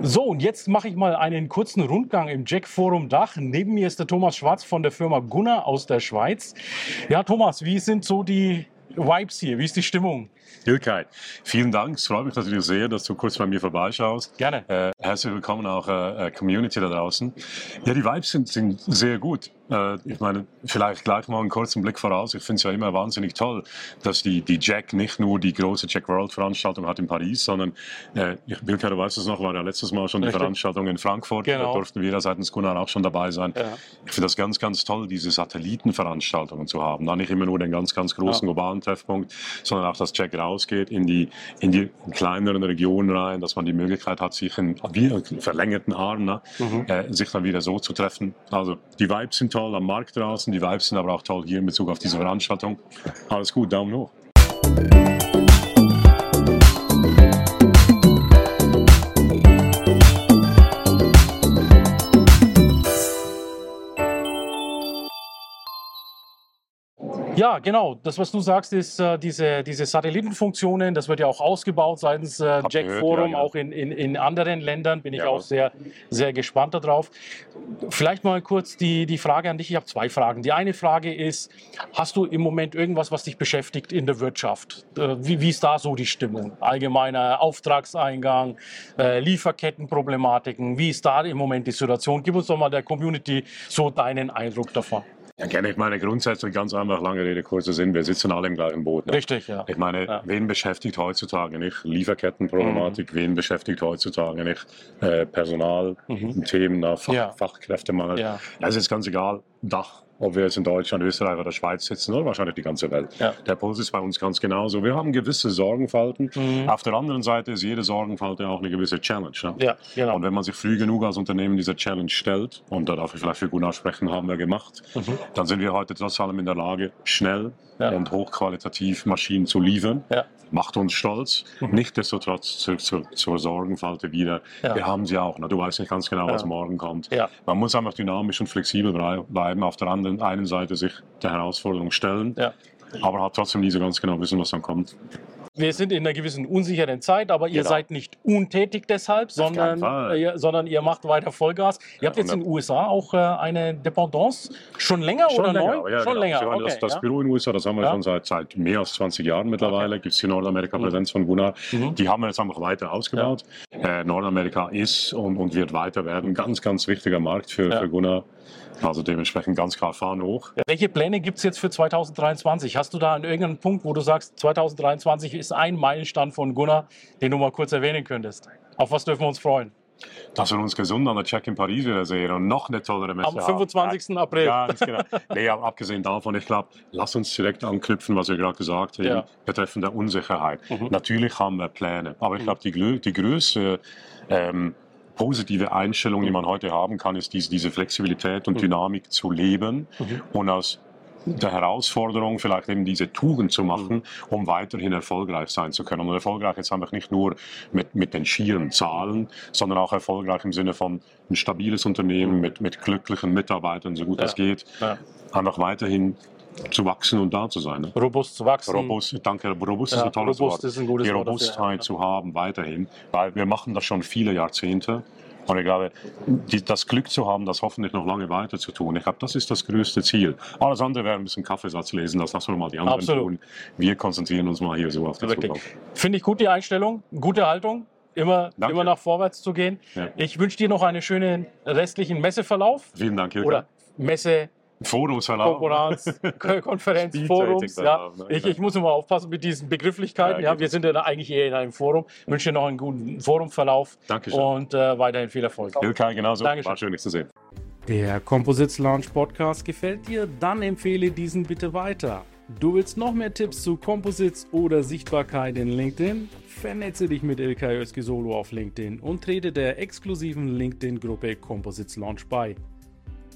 So, und jetzt mache ich mal einen kurzen Rundgang im Jack Forum Dach. Neben mir ist der Thomas Schwarz von der Firma Gunnar aus der Schweiz. Ja, Thomas, wie sind so die Vibes hier? Wie ist die Stimmung? Ilkay, vielen Dank. Es freut mich natürlich sehr, dass du kurz bei mir vorbeischaust. Gerne. Äh, herzlich willkommen auch äh, äh Community da draußen. Ja, die Vibes sind, sind sehr gut. Äh, ich meine, vielleicht gleich mal einen kurzen Blick voraus. Ich finde es ja immer wahnsinnig toll, dass die, die Jack nicht nur die große Jack World Veranstaltung hat in Paris, sondern, äh, Bilka, du weißt es noch, war ja letztes Mal schon die Richtig. Veranstaltung in Frankfurt. Genau. Da durften wir ja seitens Gunnar auch schon dabei sein. Ja. Ich finde das ganz, ganz toll, diese Satellitenveranstaltungen zu haben. Da nicht immer nur den ganz, ganz großen Ja. globalen Treffpunkt, sondern auch, dass Jack rausgeht in die, in die kleineren Regionen rein, dass man die Möglichkeit hat, sich in wie einen verlängerten Arm, ne, Mhm. äh, sich dann wieder so zu treffen. Also die Vibes sind toll am Markt draußen, die Vibes sind aber auch toll hier in Bezug auf diese Veranstaltung. Alles gut, Daumen hoch. Ja, genau. Das, was du sagst, ist äh, diese, diese Satellitenfunktionen, das wird ja auch ausgebaut seitens äh, Jack gehört, Forum, ja, genau. auch in, in, in anderen Ländern. Bin ich Ja. auch sehr, sehr gespannt darauf. Vielleicht mal kurz die, die Frage an dich. Ich habe zwei Fragen. Die eine Frage ist, hast du im Moment irgendwas, was dich beschäftigt in der Wirtschaft? Äh, wie, wie ist da so die Stimmung? Allgemeiner Auftragseingang, äh, Lieferkettenproblematiken. Wie ist da im Moment die Situation? Gib uns doch mal der Community so deinen Eindruck davon. Ja, kenne ich meine grundsätzlich ganz einfach, lange Rede, kurzer Sinn, wir sitzen alle im gleichen Boot. Ne? Richtig, ja. Ich meine, Ja. wen beschäftigt heutzutage nicht Lieferkettenproblematik, wen beschäftigt heutzutage nicht äh, Personalthemen, mhm. Fach, Ja. Fachkräftemangel. Ja. Es ist ganz egal, Dach, ob wir jetzt in Deutschland, Österreich oder Schweiz sitzen oder wahrscheinlich die ganze Welt. Ja. Der Puls ist bei uns ganz genauso. Wir haben gewisse Sorgenfalten. Mhm. Auf der anderen Seite ist jede Sorgenfalte auch eine gewisse Challenge. Ne? Ja, genau. Und wenn man sich früh genug als Unternehmen dieser Challenge stellt, und da darf ich vielleicht für Gunnar sprechen, haben wir gemacht, Mhm. dann sind wir heute trotz allem in der Lage, schnell Ja. und hochqualitativ Maschinen zu liefern. Ja. Macht uns stolz. Mhm. Nichtsdestotrotz zurück zur, zur Sorgenfalte wieder. Wir haben sie auch. Ne? Du weißt nicht ganz genau, was morgen kommt. Man muss einfach dynamisch und flexibel brei- bleiben. Auf der anderen einen Seite sich der Herausforderung stellen, Ja. aber halt trotzdem nie so ganz genau wissen, was dann kommt. Wir sind in einer gewissen unsicheren Zeit, aber ihr Genau. seid nicht untätig deshalb, sondern, äh, ihr, sondern ihr macht weiter Vollgas. Ihr habt jetzt in den USA auch äh, eine Dependance. Schon länger oder neu? aber ja, schon genau. länger. Okay, das, das ja. Büro in den USA, das haben wir Ja. schon seit, seit mehr als 20 Jahren mittlerweile. Gibt es hier Nordamerika-Präsenz von Gunnar. Mhm. Die haben wir jetzt einfach weiter ausgebaut. Äh, Nordamerika ist und, und wird weiter werden. Ganz, ganz wichtiger Markt für, Ja. für Gunnar. Also dementsprechend ganz klar fahren hoch. Welche Pläne gibt es jetzt für 2023? Hast du da an irgendeinem Punkt, wo du sagst, 2023 ist ein Meilenstein von Gunnar, den du mal kurz erwähnen könntest? Auf was dürfen wir uns freuen? Dass wir uns gesund an der Check in Paris wieder sehen und noch eine tollere Messe Am haben. 25. April. Ganz genau. Nee, abgesehen davon, ich glaube, lass uns direkt anknüpfen, was wir gerade gesagt haben, Ja. betreffend der Unsicherheit. Mhm. Natürlich haben wir Pläne, aber ich glaube, die, die größte ähm, positive Einstellung, die man heute haben kann, ist diese, diese Flexibilität und Mhm. Dynamik zu leben Mhm. und aus der Herausforderung vielleicht eben diese Tugend zu machen, Mhm. um weiterhin erfolgreich sein zu können. Und erfolgreich jetzt einfach nicht nur mit, mit den schieren Zahlen, sondern auch erfolgreich im Sinne von ein stabiles Unternehmen mit, mit glücklichen Mitarbeitern, so gut Mhm. Ja. es geht, Ja. einfach weiterhin zu wachsen und da zu sein. Ne? Robust zu wachsen. Robust, danke, robust Ja, ist ein tolles robust Wort. ist ein gutes Die Wort dafür, Robustheit ja. zu haben weiterhin, weil wir machen das schon viele Jahrzehnte. Und ich glaube, die, das Glück zu haben, das hoffentlich noch lange weiter zu tun, ich glaube, das ist das größte Ziel. Alles andere wäre ein bisschen Kaffeesatz lesen, das lassen wir mal die anderen Absolut. tun. Wir konzentrieren uns mal hier so auf die Wirklich. Zukunft. Finde ich gut die Einstellung, gute Haltung, immer, Danke. immer nach vorwärts zu gehen. Ja. Ich wünsche dir noch einen schönen restlichen Messeverlauf Vielen Dank, Hilke. oder Messe, Forumsverlauf. Konferenz, Konferenz, Forums. Ja. ne? Ich, ich muss immer aufpassen mit diesen Begrifflichkeiten. Ja, Ja, wir sind ja da eigentlich eher in einem Forum. Ich wünsche dir noch einen guten Forumverlauf Dankeschön. und äh, weiterhin viel Erfolg. Hilke, genauso. Dankeschön. War schön, dich zu sehen. Der Composites Launch Podcast gefällt dir? Dann empfehle diesen bitte weiter. Du willst noch mehr Tipps zu Composites oder Sichtbarkeit in LinkedIn? Vernetze dich mit Ilkay Özki Solo auf LinkedIn und trete der exklusiven LinkedIn-Gruppe Composites Launch bei.